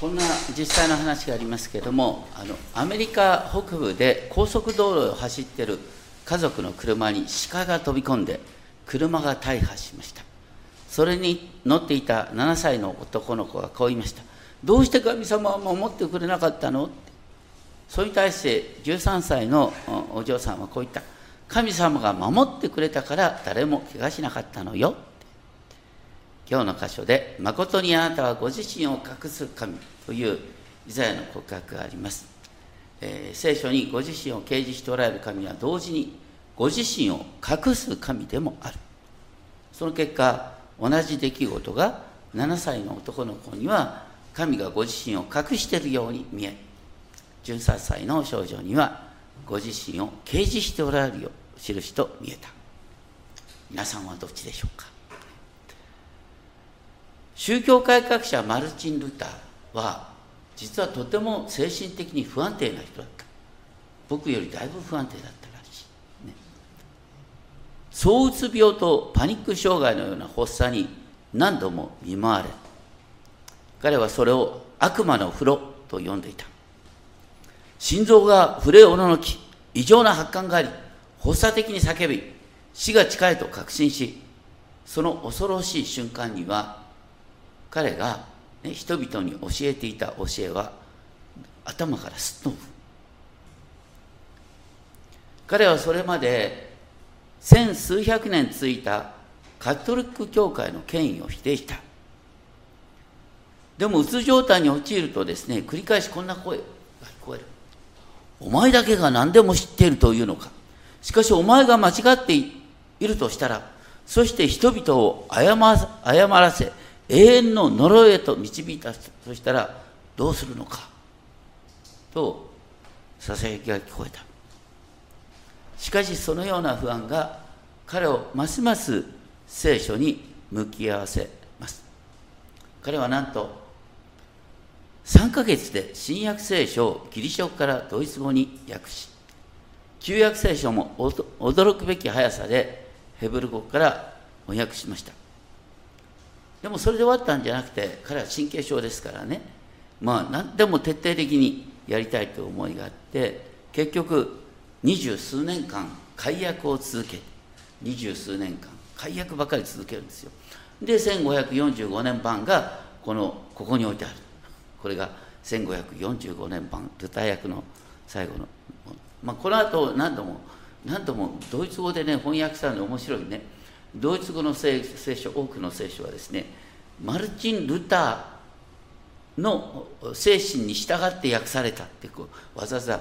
こんな実際の話がありますけれどもあのアメリカ北部で高速道路を走っている家族の車に鹿が飛び込んで車が大破しました。それに乗っていた7歳の男の子がこう言いましたどうして神様は守ってくれなかったの？それに対して13歳のお嬢さんはこう言った神様が守ってくれたから誰も怪我しなかったのよ今日の箇所で「誠にあなたはご自身を隠す神」というイザヤの告白があります、えー、聖書にご自身を掲示しておられる神は同時にご自身を隠す神でもある。その結果同じ出来事が7歳の男の子には神がご自身を隠しているように見え13歳の少女にはご自身を掲示しておられるよう印と見えた。皆さんはどっちでしょうか？宗教改革者マルチン・ルターは実はとても精神的に不安定な人だった。僕よりだいぶ不安定だったらしい、ね、躁うつ病とパニック障害のような発作に何度も見舞われ彼はそれを悪魔の風呂と呼んでいた。心臓が震えおののき異常な発汗があり発作的に叫び死が近いと確信しその恐ろしい瞬間には彼が、ね、人々に教えていた教えは頭からすっと彼はそれまで千数百年続いたカトリック教会の権威を否定した。でもうつ状態に陥るとですね繰り返しこんな声が聞こえる。お前だけが何でも知っているというのか。しかしお前が間違っているとしたらそして人々を謝らせ永遠の呪いへと導いたそしたらどうするのか？とささやきが聞こえた。しかしそのような不安が彼をますます聖書に向き合わせます。彼はなんと3ヶ月で新約聖書をギリシャ語からドイツ語に訳し旧約聖書も驚くべき速さでヘブル語から翻訳しました。でもそれで終わったんじゃなくて彼は神経症ですからね。まあ何でも徹底的にやりたいという思いがあって結局二十数年間解約を続け二十数年間解約ばかり続けるんですよ。で1545年版がこのここに置いてある。これが1545年版ルター訳の最後の、まあ、この後何度も何度もドイツ語でね翻訳したので面白いね。ドイツ語の聖書多くの聖書はですねマルチン・ルターの精神に従って訳されたってこうわざわざ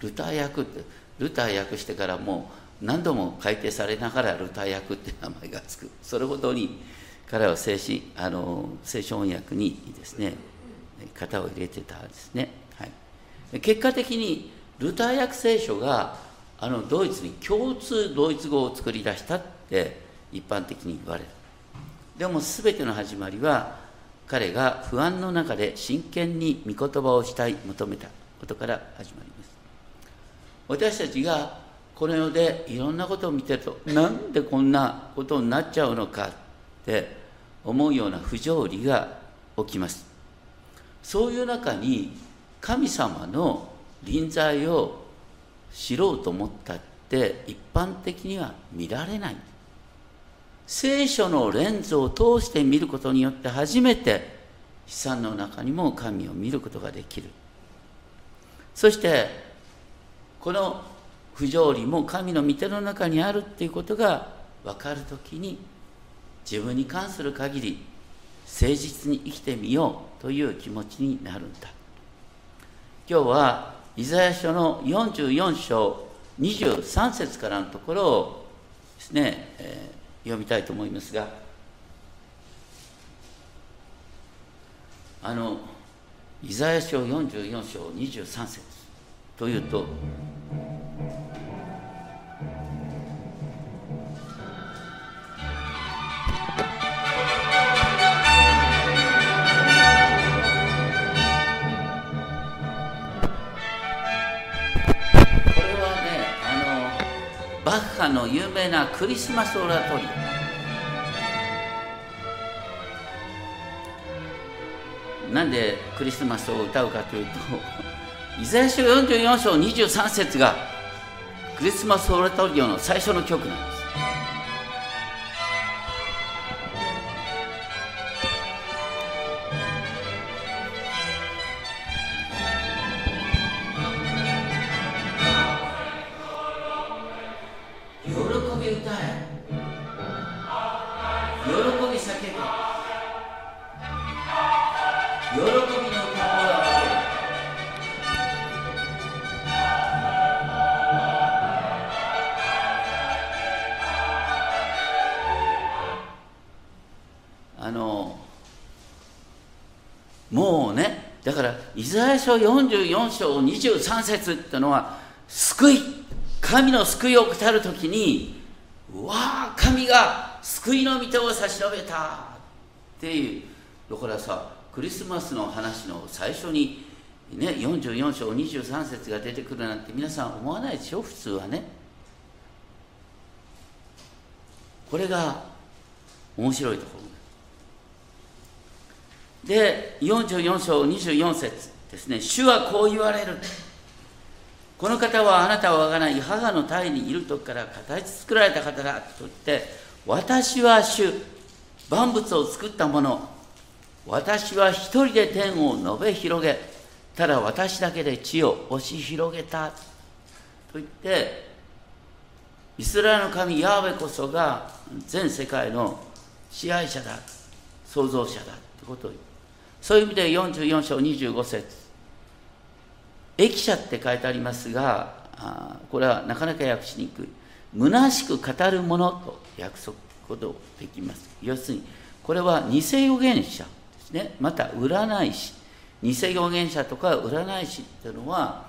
ルター訳ってルター訳してからもう何度も改訂されながらルター訳って名前がつく。それほどに彼は精神あの聖書翻訳にですね型を入れてたんですね、はい、結果的にルター訳聖書があのドイツに共通ドイツ語を作り出したって一般的に言われる。でも全ての始まりは彼が不安の中で真剣に御言葉をしたい求めた。ことから始まります。私たちがこの世でいろんなことを見てるとなんでこんなことになっちゃうのかって思うような不条理が起きます。そういう中に神様の臨在を知ろうと思ったって一般的には見られない。聖書のレンズを通して見ることによって初めて悲惨の中にも神を見ることができる。そしてこの不条理も神の御手の中にあるっていうことが分かるときに自分に関する限り誠実に生きてみようという気持ちになるんだ。今日はイザヤ書の44章23節からのところをですね、えー、読みたいと思いますがあのイザヤ書44章23節というとバッハの有名なクリスマスオラトリオなんでクリスマスを歌うかというと イザヤ書44章23節がクリスマスオラトリオの最初の曲なんです。書44章23節っていうのは救い神の救いを語るときにわあ神が救いの御手を差し伸べたっていうだからさクリスマスの話の最初にね44章23節が出てくるなんて皆さん思わないでしょ？普通はね。これが面白いところ。で44章24節。ですね、主はこう言われる。この方はあなたはがない母の胎にいる時から形作られた方だと言って、私は主、万物を作った者、私は一人で天を述べ広げ、ただ私だけで地を押し広げた。と言って、イスラエルの神ヤーベこそが全世界の支配者だ、創造者だということを言う。そういう意味で44章25節駅舎って書いてありますが、あこれはなかなか訳しにくい。虚しく語るものと訳すことできます。要するに、これは偽預言者ですね。また、占い師。偽預言者とか占い師っていうのは、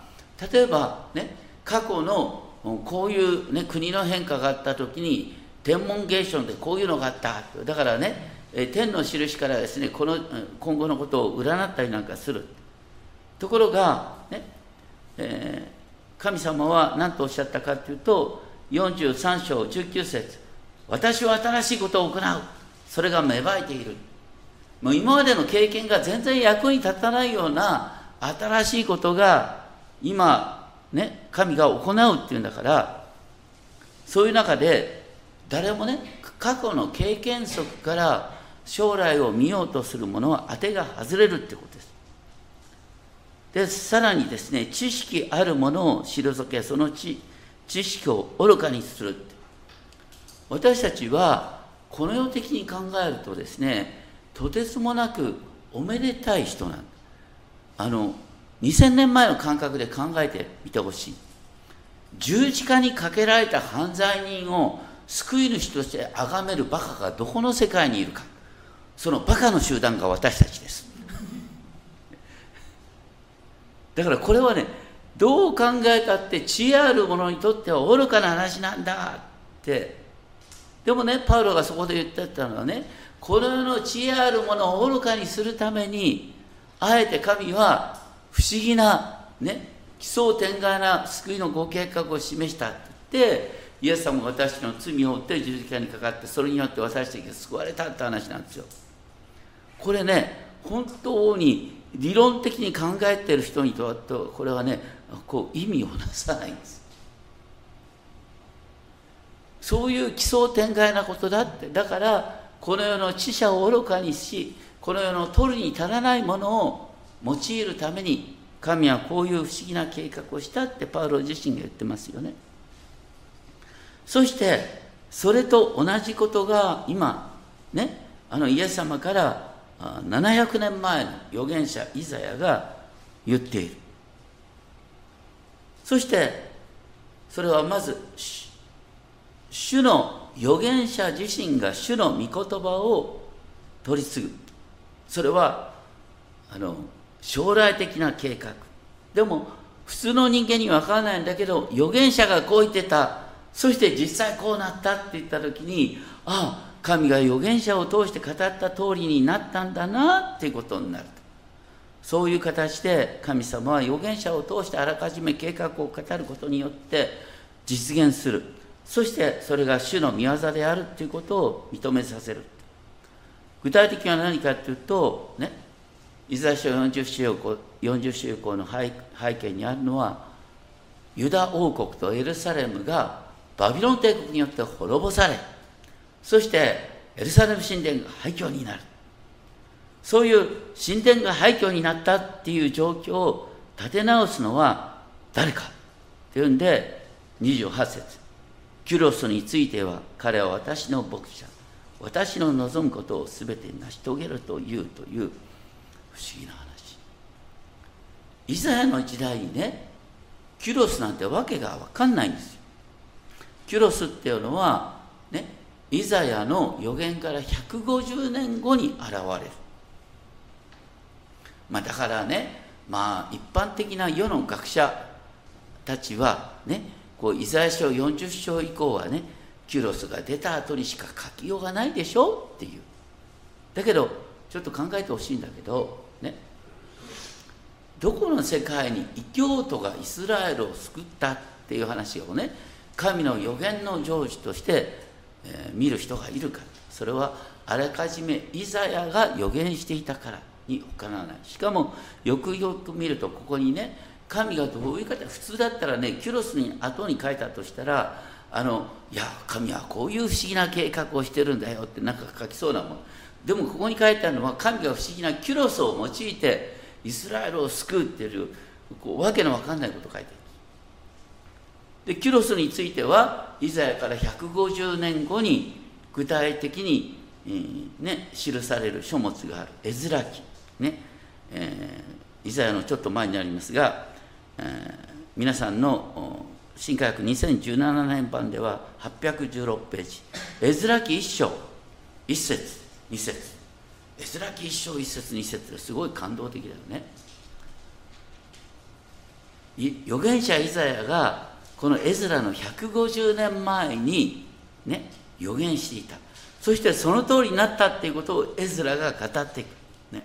例えばね、過去のこういう、ね、国の変化があった時に、天文現象でこういうのがあった。だからね、天の印からですね、この今後のことを占ったりなんかする。ところが、ねえー、神様は何とおっしゃったかというと、43章19節私は新しいことを行う。それが芽生えている。もう今までの経験が全然役に立たないような新しいことが今、ね、神が行うっていうんだから、そういう中で、誰もね、過去の経験則から将来を見ようとする者は当てが外れるってことです。で、さらにですね、知識あるものを退け、その知知識を愚かにする。私たちは、この世的に考えるとですね、とてつもなくおめでたい人なん。あの、2000年前の感覚で考えてみてほしい。十字架にかけられた犯罪人を救い主として崇めるバカがどこの世界にいるか。そのバカの集団が私たちです。だからこれはね、どう考えたって知恵ある者にとっては愚かな話なんだって。でもね、パウロがそこで言ってたのはね、この世の知恵ある者を愚かにするために、あえて神は不思議な、ね、奇想天外な救いのご計画を示したって言って、イエス様が私の罪を負って十字架にかかって、それによって私たちが救われたって話なんですよ。これね、本当に理論的に考えている人にとってこれはねこう意味をなさないんです。そういう奇想天外なことだって。だからこの世の知者を愚かにしこの世の取るに足らないものを用いるために神はこういう不思議な計画をしたってパウロ自身が言ってますよね。そしてそれと同じことが今ねあのイエス様から700年前の預言者イザヤが言っている。そしてそれはまず主の預言者自身が主の御言葉を取り継ぐ。それはあの将来的な計画。でも普通の人間には分からないんだけど預言者がこう言ってた。そして実際こうなったって言った時にああ神が預言者を通して語った通りになったんだなっていうことになると。そういう形で神様は預言者を通してあらかじめ計画を語ることによって実現する。そしてそれが主の御業であるということを認めさせる。具体的には何かというとねイザヤ書40章40章以降の背景にあるのはユダ王国とエルサレムがバビロン帝国によって滅ぼされそしてエルサレム神殿が廃墟になる。そういう神殿が廃墟になったっていう状況を立て直すのは誰か。っていうんで28節。キュロスについては彼は私の牧者。私の望むことを全て成し遂げるというという不思議な話。イザヤの時代にねキュロスなんてわけが分かんないんですよ。キュロスっていうのはイザヤの予言から150年後に現れる。まあだからねまあ一般的な世の学者たちはねこうイザヤ書40章以降はねキュロスが出た後にしか書きようがないでしょっていう。だけどちょっと考えてほしいんだけどね。どこの世界に異教徒がイスラエルを救ったっていう話をね神の予言の成就として、え、見る人がいるかそれはあらかじめイザヤが予言していたからに他ならない。しかもよくよく見るとここにね神がどういう方普通だったらねキュロスに後に書いたとしたらあのいや神はこういう不思議な計画をしてるんだよってなんか書きそうなもん。でもここに書いてあるのは神が不思議なキュロスを用いてイスラエルを救うっていうこうわけのわかんないこと書いてある。でキュロスについてはイザヤから150年後に具体的に、えー、ね、記される書物がある。絵面記。ね、えー、イザヤのちょっと前になりますが、えー、皆さんの新科学2017年版では816ページ。絵面記1章。1節。2節。絵面記1章1節2節。すごい感動的だよね。預言者イザヤがこの絵面の150年前にね予言していた。そしてその通りになったっていうことを絵面が語っていく、ね、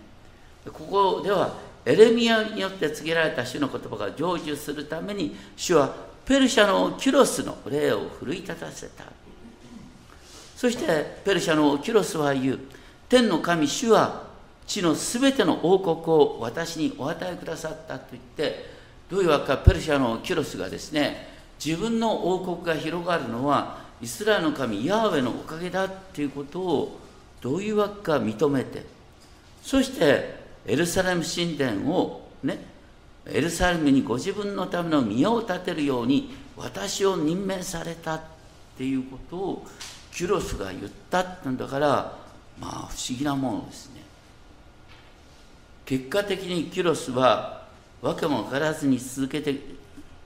ここではエレミアによって告げられた主の言葉が成就するために主はペルシャのキュロスの霊を奮い立たせた。そしてペルシャのキュロスは言う。天の神主は地のすべての王国を私にお与えくださったと言ってどういうわけかペルシャのキュロスがですね自分の王国が広がるのはイスラエルの神ヤーウェのおかげだっていうことをどういうわけか認めてそしてエルサレム神殿をねエルサレムにご自分のための宮を建てるように私を任命されたっていうことをキュロスが言ったってんだからまあ不思議なものですね。結果的にキュロスは訳も分からずに続けて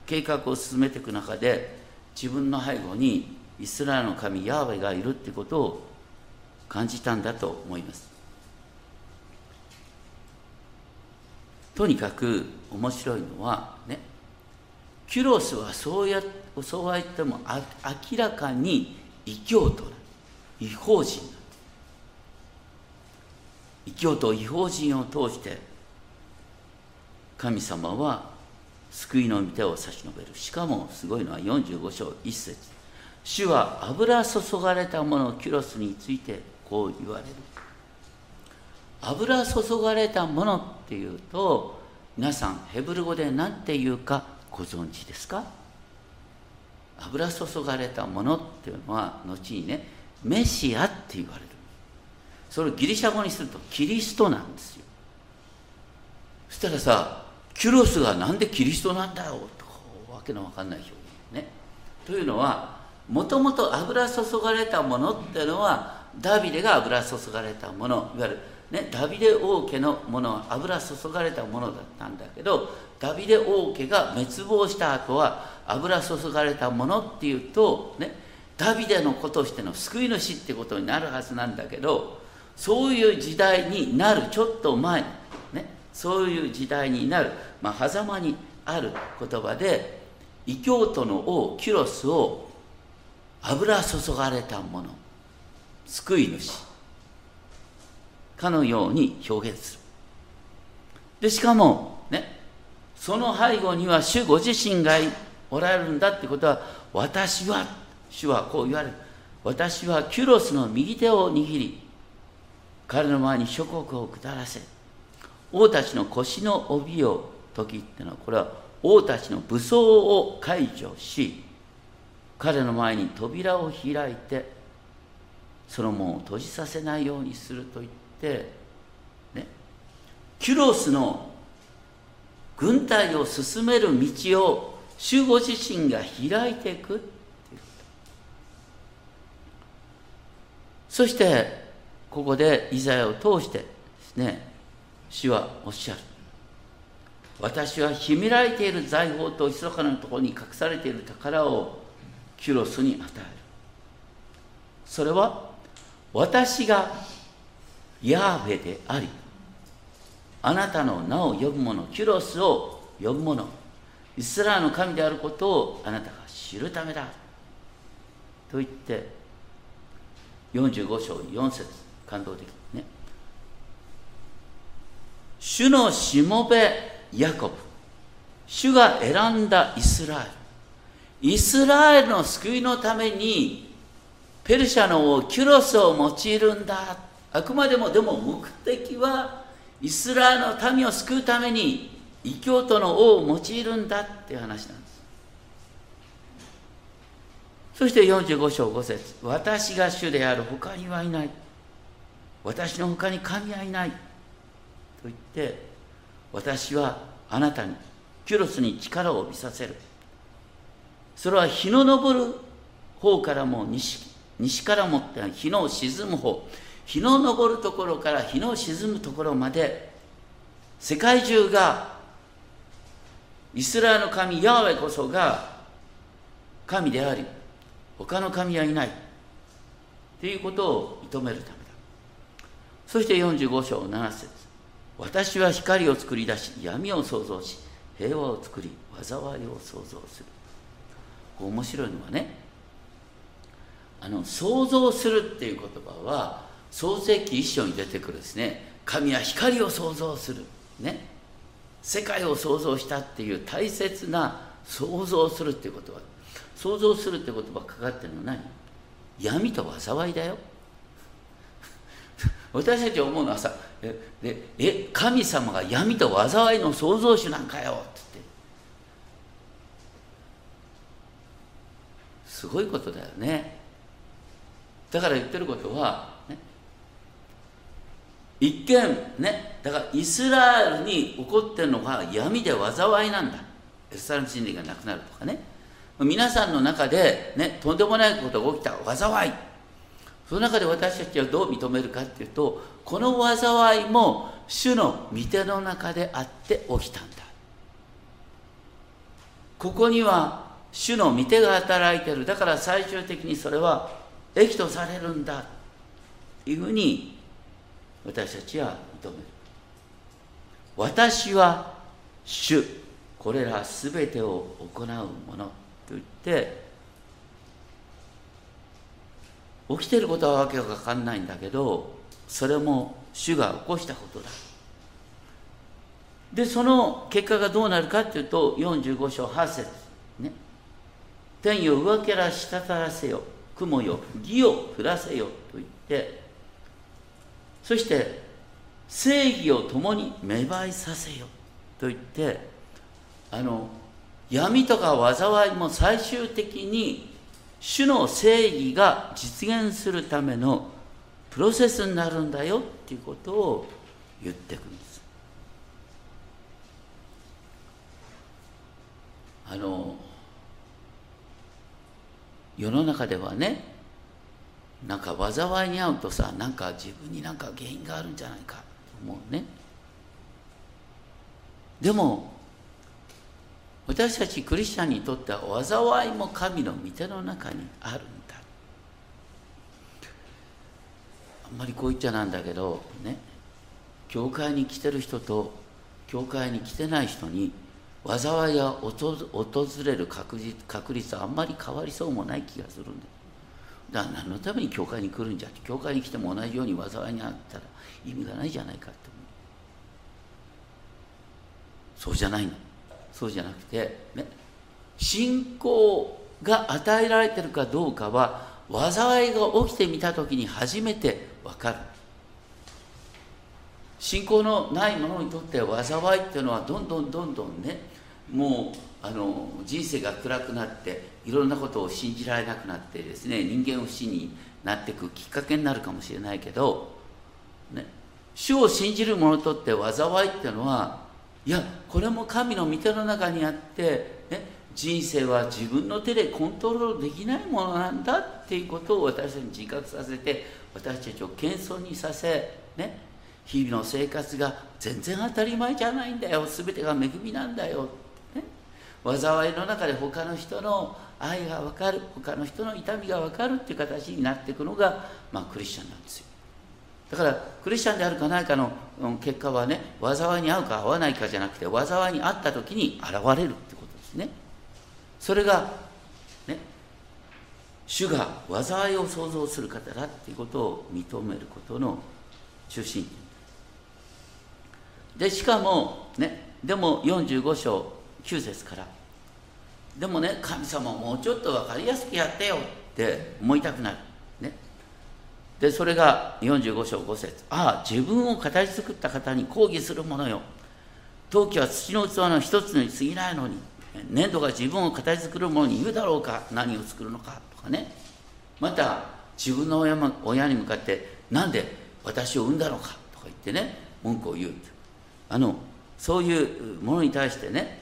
計画を進めていく中で自分の背後にイスラエルの神ヤーウェがいるってことを感じたんだと思います。とにかく面白いのはねキュロスはそうやそうは言っても明らかに異教徒違法人異教徒違法人を通して神様は救いの御手を差し伸べる。しかもすごいのは45章1節。主は油注がれたものキュロスについてこう言われる。油注がれたものっていうと皆さんヘブル語で何て言うかご存知ですか？油注がれたものっていうのは後にねメシアって言われる。それをギリシャ語にするとキリストなんですよ。そしたらさキュロスがなんでキリストなんだよとわけのわかんない表現ね。というのはもともと油注がれたものっていうのはダビデが油注がれたものいわゆるね、ダビデ王家のものは油注がれたものだったんだけどダビデ王家が滅亡した後は油注がれたものっていうと、ね、ダビデの子としての救い主ってことになるはずなんだけどそういう時代になるちょっと前、そういう時代になる、まあ、狭間にある言葉で異教徒の王キュロスを油注がれたもの救い主かのように表現する。で、しかも、ね、その背後には主ご自身がおられるんだってことは、私は、主はこう言われる。私はキュロスの右手を握り、彼の前に諸国を下らせ、王たちの腰の帯を解きっていうのはこれは王たちの武装を解除し彼の前に扉を開いてその門を閉じさせないようにすると言ってねキュロスの軍隊を進める道を主ご自身が開いていくそしてここでイザヤを通してですね主はおっしゃる。私は秘められている財宝と密かなところに隠されている宝をキュロスに与える。それは私がヤーベでありあなたの名を呼ぶ者キュロスを呼ぶ者イスラーの神であることをあなたが知るためだ。と言って45章4節感動的ね。主のしもべヤコブ。主が選んだイスラエル。イスラエルの救いのためにペルシャの王キュロスを用いるんだ。あくまでもでも目的はイスラエルの民を救うために異教徒の王を用いるんだっていう話なんです。そして45章5節。私が主である。他にはいない。私の他に神はいない。と言って私はあなたにキュロスに力を帯びさせる。それは日の昇る方からも西西からもって日の沈む方。日の昇るところから日の沈むところまで世界中がイスラエルの神ヤーウェこそが神であり他の神はいない。ということを認めるためだ。そして45章7節。私は光を作り出し闇を創造し平和を作り災いを創造する。面白いのはねあの創造するっていう言葉は創世記一章に出てくるですね。神は光を創造する。ね。世界を創造したっていう大切な創造するっていう言葉。創造するって言葉かかってるのは何？闇と災いだよ。私たち思うのはさでえ神様が闇と災いの創造主なんかよってって。すごいことだよね。だから言ってることは、ね、一見ね。だからイスラエルに起こってるのが闇で災いなんだ。エスサレム真理がなくなるとかね。皆さんの中で、ね、とんでもないことが起きた。災い。その中で私たちはどう認めるかっていうとこの災いも主の御手の中であって起きたんだ。ここには主の御手が働いてる。だから最終的にそれは益とされるんだ。というふうに私たちは認める。私は主。これらすべてを行うものと言って起きてることはわけが分かんないんだけどそれも主が起こしたことだ。でその結果がどうなるかっていうと45章8節ね。天よ上から滴らせよ雲よ義を降らせよと言ってそして正義を共に芽生えさせよと言ってあの闇とか災いも最終的に主の正義が実現するためのプロセスになるんだよっていうことを言ってくんです。あの世の中ではねなんか災いに遭うとさなんか自分になんか原因があるんじゃないかと思うねでも私たちクリスチャンにとっては災いも神の御手の中にあるんだあんまりこう言っちゃなんだけどね教会に来てる人と教会に来てない人に災いが訪れる確率確率はあんまり変わりそうもない気がするんだだから何のために教会に来るんじゃって教会に来ても同じように災いにあったら意味がないじゃないかって思う。そうじゃないの。そうじゃなくてね信仰が与えられてるかどうかは災いが起きてみた時に初めて分かる。信仰のない者にとって災いっていうのはどんどんどんどんねもうあの人生が暗くなっていろんなことを信じられなくなってですね人間不信になっていくきっかけになるかもしれないけど、ね、主を信じる者にとって災いっていうのはいやこれも神の御手の中にあって、ね、人生は自分の手でコントロールできないものなんだっていうことを私たちに自覚させて私たちを謙遜にさせ、ね、日々の生活が全然当たり前じゃないんだよ。全てが恵みなんだよ。ね。災いの中で他の人の愛が分かる他の人の痛みが分かるっていう形になっていくのが、まあ、クリスチャンなんですよ。だからクリスチャンであるかないかの結果はね災いに合うか合わないかじゃなくて災いに遭った時に現れるってことですね。それが主が災いを創造する方だっていうことを認めることの中心でしかもねでも45章9節からでもね神様もうちょっと分かりやすくやってよって思いたくなる。ね。でそれが45章5節。ああ自分を形作った方に抗議する者よ。陶器は土の器の一つに過ぎないのに粘土が自分を形作る者に言うだろうか。何を作るのか。かね。また自分の親親に向かってなんで私を産んだのかとか言ってね文句を言うあのそういうものに対してね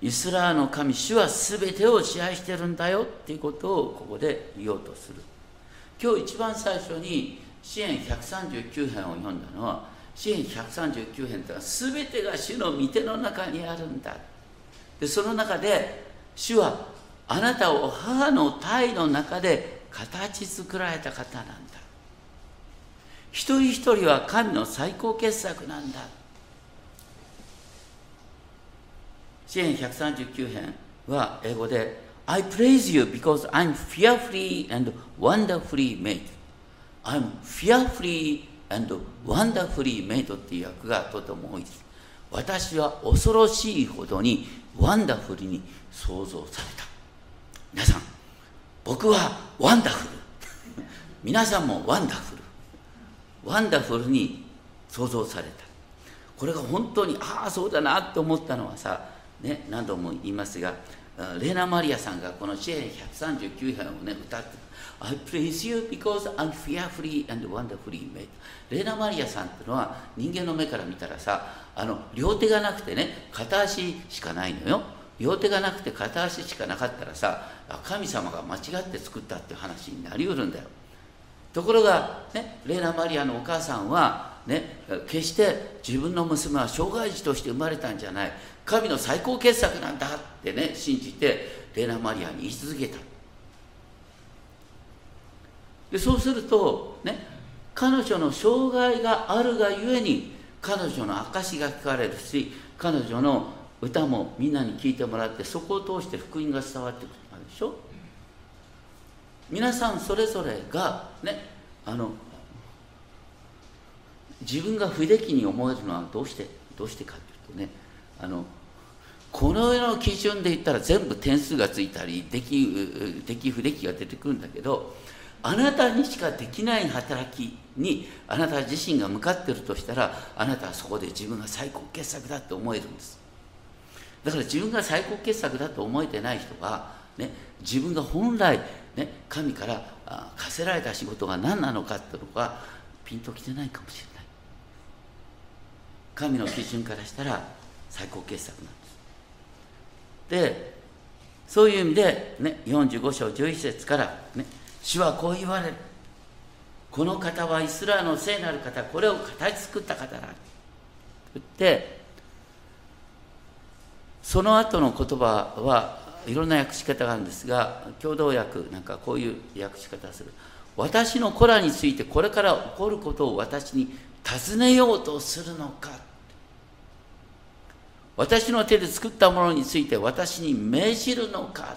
イスラーの神主は全てを支配してるんだよっていうことをここで言おうとする。今日一番最初に支援139編を読んだのは支援139編というのは全てが主の御手の中にあるんだ。でその中で主はあなたを母の体の中で形作られた方なんだ一人一人は神の最高傑作なんだ詩篇139編は英語で I praise you because I'm fearfully and wonderfully made I'm fearfully and wonderfully made っていう訳がとても多いです私は恐ろしいほどにワンダフルに創造された。皆さん僕はワンダフル。皆さんもワンダフル。ワンダフルに創造された。これが本当にああそうだなって思ったのはさね、何度も言いますが、レーナ・マリアさんがこの支援139編をね、歌って、I praise you because I'm fearfully and wonderfully made. レーナ・マリアさんっていうのは人間の目から見たらさ、あの両手がなくてね、片足しかないのよ。両手がなくて片足しかなかったらさ、神様が間違って作ったっていう話になりうるんだよ。ところが、ね、レーナ・マリアのお母さんは、ね、決して自分の娘は障害児として生まれたんじゃない神の最高傑作なんだってね信じてレーナ・マリアに言い続けたでそうするとね彼女の障害があるがゆえに彼女の証が聞かれるし彼女の歌もみんなに聞いてもらってそこを通して福音が伝わってくるでしょ？皆さんそれぞれがねあの自分が不出来に思えるのはどうしてどうしてかというとねあのこの世の基準で言ったら全部点数がついたり出来出来不出来が出てくるんだけどあなたにしかできない働きにあなた自身が向かってるとしたらあなたはそこで自分が最高傑作だって思えるんです。だから自分が最高傑作だと思えてない人は、ね、自分が本来、ね、神から課せられた仕事が何なのかっていうのがピンときてないかもしれない。神の基準からしたら最高傑作なんです。でそういう意味で、ね、45章11節から、ね、主はこう言われる。この方はイスラエルの聖なる方これを形作った方だと言ってその後の言葉はいろんな訳し方があるんですが共同訳なんかこういう訳し方する。私の子らについてこれから起こることを私に尋ねようとするのか。私の手で作ったものについて私に命じるのか。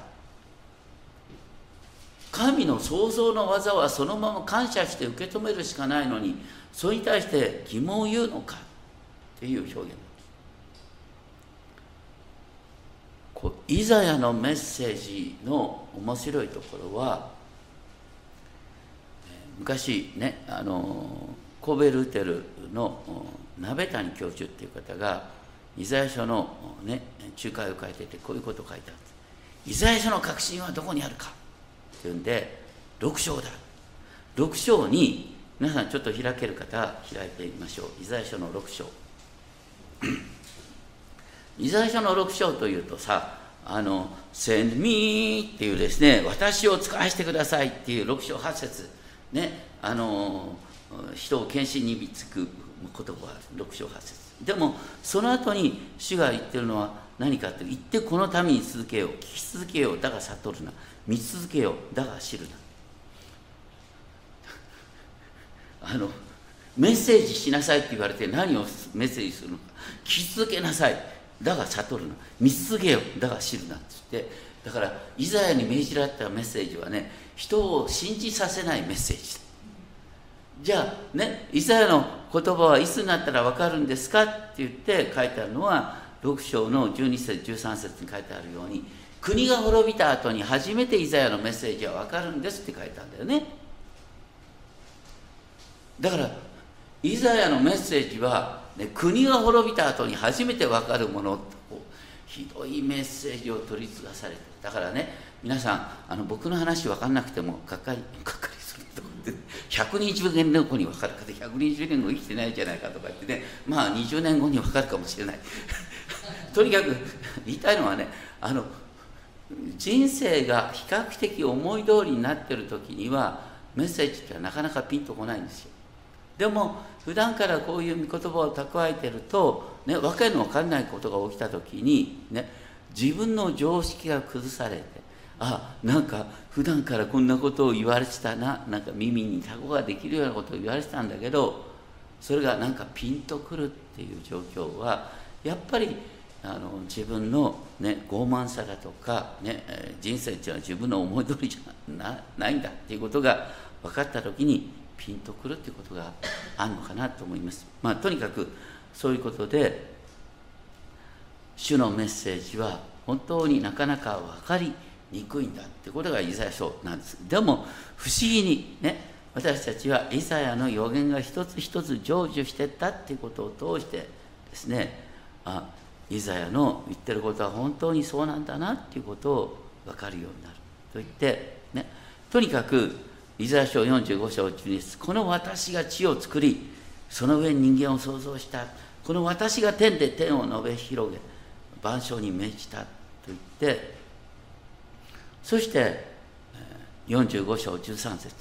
神の創造の技はそのまま感謝して受け止めるしかないのにそれに対して疑問を言うのか？っていう表現こイザヤのメッセージの面白いところは昔ねあのコベルテルの鍋谷教授っていう方がイザヤ書の、ね、仲介を書いててこういうことを書いてあるイザヤ書の核心はどこにあるか？ていうんで6章だ。6章に皆さんちょっと開ける方開いてみましょう。イザヤ書の6章。イザヤ書の6章というとさあの「send me」っていうですね「私を使わせてください」っていう6章8節。ねあの人を献身に導く言葉は6章8節。でもその後に主が言ってるのは何かって言ってこのために続けよう聞き続けようだが悟るな。見続けよだが知るな。あのメッセージしなさいって言われて何をメッセージするの？か聞き続けなさいだが悟るな。見続けよだが知るな。っつってだからイザヤに命じられたメッセージはね人を信じさせないメッセージだ。じゃあねイザヤの言葉はいつになったら分かるんですか？って言って書いてあるのは6章の12節13節に書いてあるように国が滅びた後に初めてイザヤのメッセージは分かるんですって書いてあるんだよね。だからイザヤのメッセージは、ね、国が滅びた後に初めて分かるものとひどいメッセージを取り継がされてだからね皆さんあの僕の話分かんなくてもがっかりがっかりするとかって120年後に分かるかで120年後生きてないじゃないかとか言ってねまあ20年後に分かるかもしれない。とにかく言いたいのはねあの人生が比較的思い通りになってる時にはメッセージってなかなかピンとこないんですよ。でも普段からこういう言葉を蓄えてると、ね、わけのわかんないことが起きた時に、ね、自分の常識が崩されてあなんか普段からこんなことを言われてたななんか耳にタコができるようなことを言われてたんだけどそれがなんかピンとくるっていう状況はやっぱりあの自分の、ね、傲慢さだとか、ね、人生っていうのは自分の思い通りじゃないんだっていうことが分かった時にピンとくるっていうことがあるのかなと思います。まあ、とにかくそういうことで主のメッセージは本当になかなか分かりにくいんだってことがイザヤ書なんです。でも不思議にね私たちはイザヤの予言が一つ一つ成就してったっていうことを通してですねあイザヤの言ってることは本当にそうなんだなっていうことを分かるようになると言って、ね、とにかくイザヤ書45章12節この私が地を作りその上に人間を創造した。この私が天で天を述べ広げ万象に命じたと言ってそして45章13節。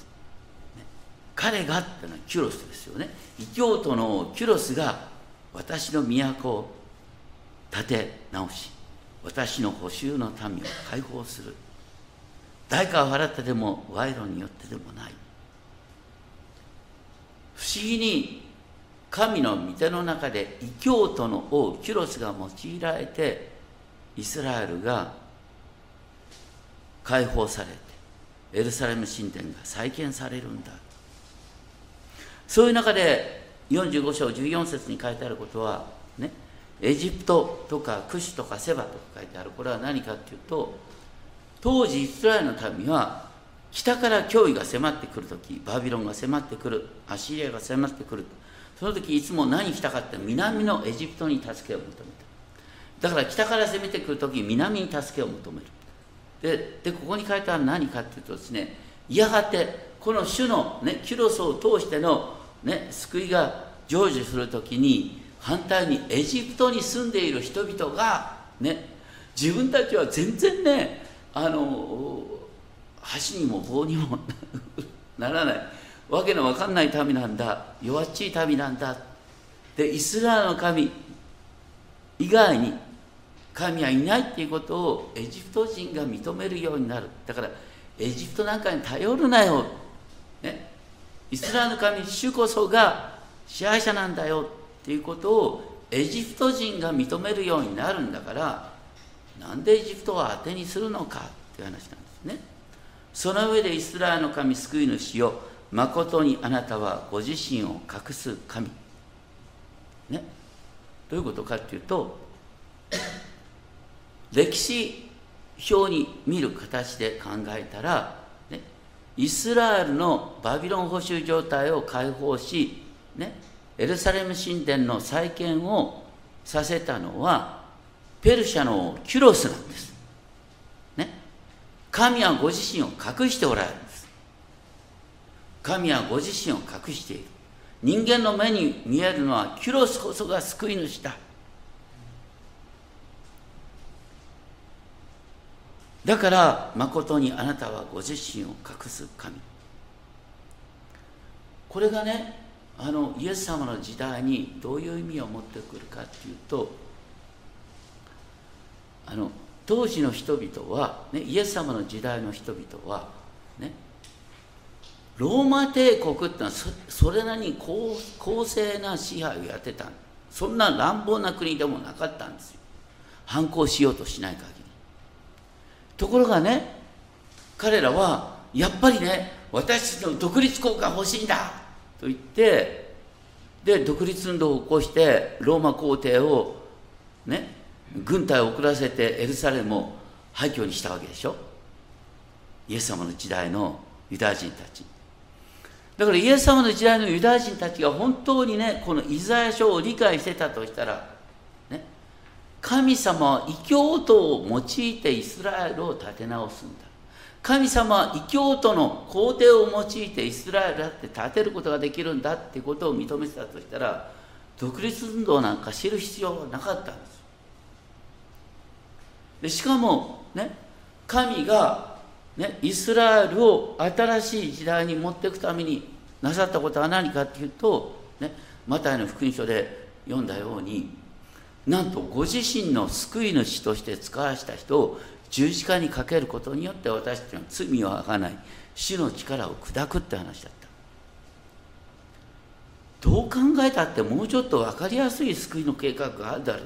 彼がってのはキュロスですよね。異教徒のキュロスが私の都を立て直し私の補修の民を解放する。代価を払ってでも賄賂によってでもない。不思議に神の御手の中で異教徒の王キュロスが用いられてイスラエルが解放されてエルサレム神殿が再建されるんだ。そういう中で45章14節に書いてあることはエジプトとかクシュとかセバとか書いてある。これは何かっていうと当時イスラエルの民は北から脅威が迫ってくるときバビロンが迫ってくるアシリアが迫ってくる。その時いつも何したかって南のエジプトに助けを求めた。だから北から攻めてくる時南に助けを求める。ででここに書いてある何かっていうとですねやがてこの種の、ね、キュロスを通しての、ね、救いが成就する時に反対にエジプトに住んでいる人々がね自分たちは全然ねあの箸にも棒にもならない。わけのわかんない民なんだ。弱っちい民なんだ。でイスラエルの神以外に神はいないっていうことをエジプト人が認めるようになる。だからエジプトなんかに頼るなよ、ね、イスラエルの神主こそが支配者なんだよ。っていうことをエジプト人が認めるようになるんだからなんでエジプトを当てにするのかっていう話なんですね。その上でイスラエルの神救い主よ誠にあなたはご自身を隠す神。ね。どういうことかっていうと歴史表に見る形で考えたら、ね、イスラエルのバビロン保守状態を解放しね、エルサレム神殿の再建をさせたのはペルシャのキュロスなんです。ね、神はご自身を隠しておられるんです。神はご自身を隠している。人間の目に見えるのはキュロスこそが救い主だ。だから誠にあなたはご自身を隠す神これがねあのイエス様の時代にどういう意味を持ってくるかっていうとあの当時の人々は、ね、イエス様の時代の人々は、ね、ローマ帝国ってのはそれなりに公公正な支配をやってたそんな乱暴な国でもなかったんですよ。反抗しようとしない限り。ところがね彼らはやっぱりね私の独立国が欲しいんだ。と言ってで独立運動を起こしてローマ皇帝をね軍隊を送らせてエルサレムを廃墟にしたわけでしょ？イエス様の時代のユダヤ人たち。だからイエス様の時代のユダヤ人たちが本当にねこのイザヤ書を理解してたとしたらね神様は異教徒を用いてイスラエルを立て直すんだ。神様は異教徒の皇帝を用いてイスラエルだって立てることができるんだってことを認めてたとしたら独立運動なんか知る必要はなかったんです。でしかもね神が、ね、イスラエルを新しい時代に持っていくためになさったことは何かっていうと、ね、マタイの福音書で読んだようになんとご自身の救い主として使わした人を十字架にかけることによって私たちの罪をあがない。死の力を砕くって話だった。どう考えたってもうちょっと分かりやすい救いの計画があるだろう。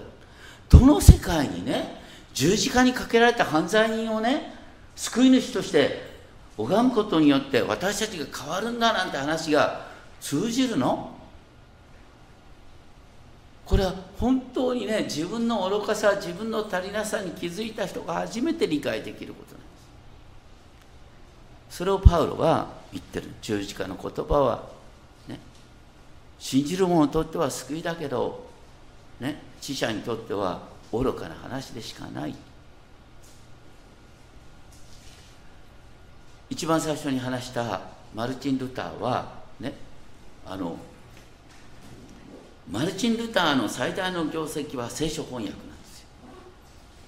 どの世界にね十字架にかけられた犯罪人をね救い主として拝むことによって私たちが変わるんだなんて話が通じるの？これは本当にね自分の愚かさ自分の足りなさに気づいた人が初めて理解できることなんです。それをパウロは言ってる。十字架の言葉はね。信じる者にとっては救いだけどね死者にとっては愚かな話でしかない。一番最初に話したマルチン・ルターはねあのマルチン・ルターの最大の業績は聖書翻訳なんですよ。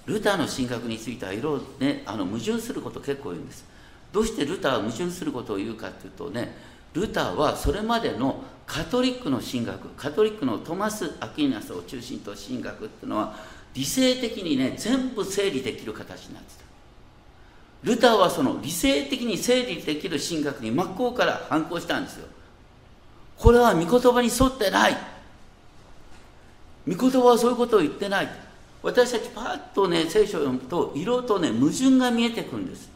ルターの神学についてはいろいろね、あの矛盾すること結構言うんです。どうしてルターは矛盾することを言うかっていうとね、ルターはそれまでのカトリックの神学、カトリックのトマス・アキーナスを中心と神学っていうのは、理性的にね、全部整理できる形になってた。ルターはその理性的に整理できる神学に真っ向から反抗したんですよ。これは御言葉に沿ってない。御言葉はそういうことを言ってない。私たちパッとね聖書を読むと色とね矛盾が見えてくるんです。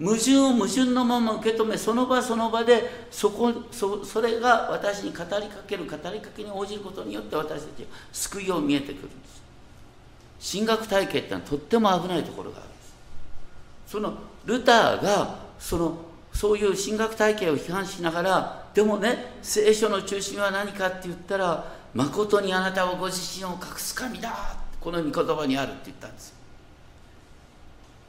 矛盾を矛盾のまま受け止めその場その場でそこそそれが私に語りかける語りかけに応じることによって私たちは救いを見えてくるんです。神学体系ってのはとっても危ないところがあるんです。そのルターがそのそういう神学体系を批判しながらでもね聖書の中心は何かって言ったら誠にあなたはご自身を隠す神だこの御言葉にあるって言ったんです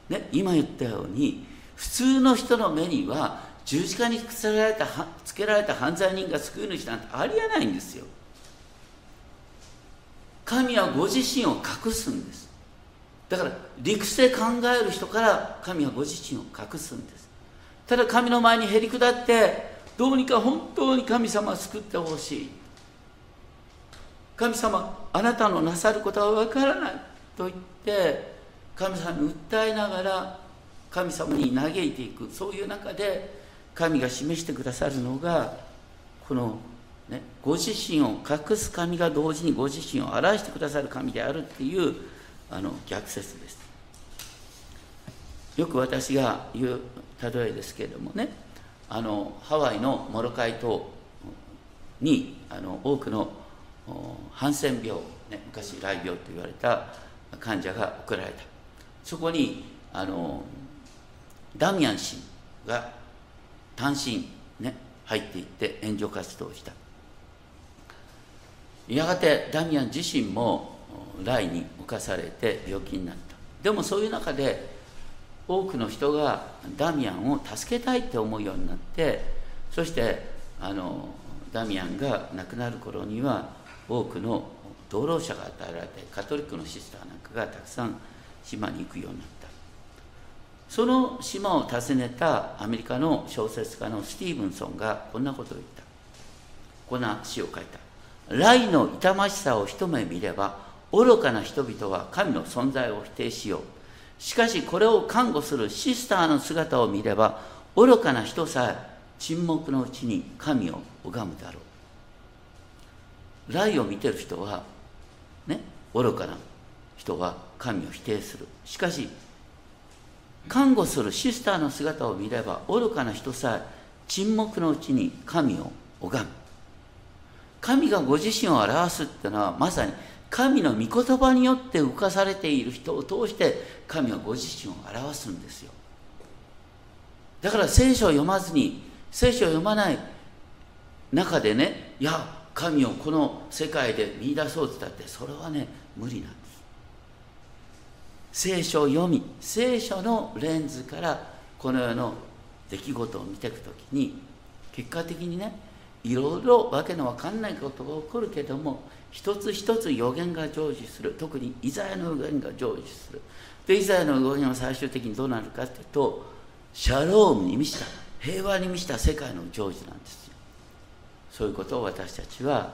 ね、今言ったように普通の人の目には十字架につけられたつけられた犯罪人が救い主なんてありえないんですよ。神はご自身を隠すんです。だから理屈で考える人から神はご自身を隠すんです。ただ神の前にへり下ってどうにか本当に神様を救ってほしい。神様あなたのなさることは分からないと言って神様に訴えながら神様に嘆いていく。そういう中で神が示してくださるのがこの、ね、ご自身を隠す神が同時にご自身を表してくださる神であるっていうあの逆説です。よく私が言う例えですけれどもねあのハワイのモロカイ島にあの多くのハンセン病、ね、昔雷病と言われた患者が送られた。そこにあのダミアン氏が単身、ね、入っていって援助活動をした。やがてダミアン自身も雷に侵されて病気になった。でもそういう中で多くの人がダミアンを助けたいって思うようになってそしてあのダミアンが亡くなる頃には多くの道路者が与えられてカトリックのシスターなんかがたくさん島に行くようになった。その島を訪ねたアメリカの小説家のスティーブンソンがこんなことを言った。こんな詩を書いた雷の痛ましさを一目見れば愚かな人々は神の存在を否定しようしかしこれを看護するシスターの姿を見れば愚かな人さえ沈黙のうちに神を拝むだろう。雷を見てる人はね愚かな人は神を否定する。しかし看護するシスターの姿を見れば愚かな人さえ沈黙のうちに神を拝む。神がご自身を表すっていうのはまさに神の御言葉によって浮かされている人を通して神はご自身を表すんですよ。だから聖書を読まずに聖書を読まない中でねいや神をこの世界で見出そうって言ったってそれはね無理なんです。聖書を読み聖書のレンズからこの世の出来事を見ていくときに結果的にねいろいろわけのわかんないことが起こるけども一つ一つ予言が成就する。特にイザヤの予言が成就する。でイザヤの予言は最終的にどうなるかというとシャロームに満ちた。平和に満ちた世界の成就なんです。そういうことを私たちは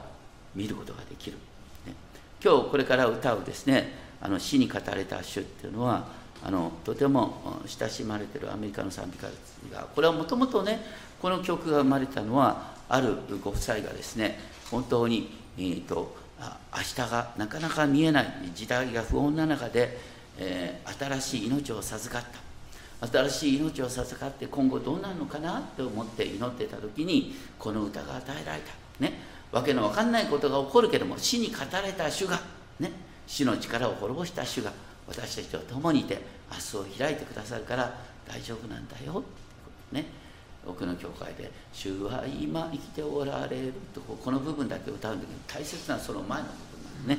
見ることができる、ね、今日これから歌うですねあの死に語られた詩っていうのはあのとても親しまれてるアメリカの賛美歌ですがこれはもともとねこの曲が生まれたのはあるご夫妻がですね本当に、えーと、明日がなかなか見えない時代が不穏な中で、えー、新しい命を授かった。新しい命を授かって今後どうなるのかなと思って祈ってた時にこの歌が与えられた。ね。わけのわかんないことが起こるけども死に語られた主がね。死の力を滅ぼした主が私たちと共にいて明日を開いてくださるから大丈夫なんだよ。ね。奥の教会で「主は今生きておられる」とこの部分だけ歌うんだけど大切なその前の部分。ね。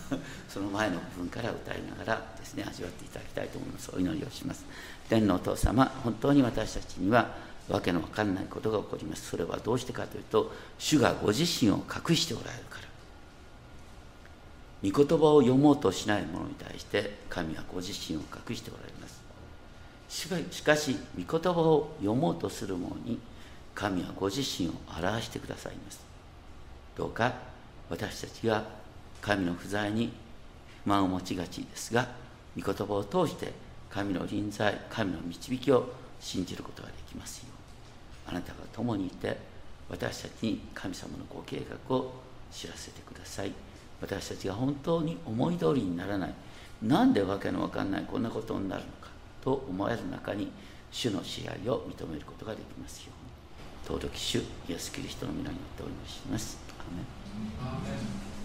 その前の部分から歌いながらですね味わっていただきたいと思います。お祈りをします。天のお父様本当に私たちにはわけのわかんないことが起こります。それはどうしてかというと主がご自身を隠しておられるから。御言葉を読もうとしない者に対して神はご自身を隠しておられます。しかし御言葉を読もうとする者に神はご自身を表してくださいます。どうか私たちが神の不在に不満を持ちがちですが御言葉を通して神の臨在神の導きを信じることができますようあなたが共にいて私たちに神様のご計画を知らせてください私たちが本当に思い通りにならないなんでわけのわかんないこんなことになるのかと思われる中に主の支配を認めることができますように。登録主イエス・キリストの皆によってお祈りします。アメ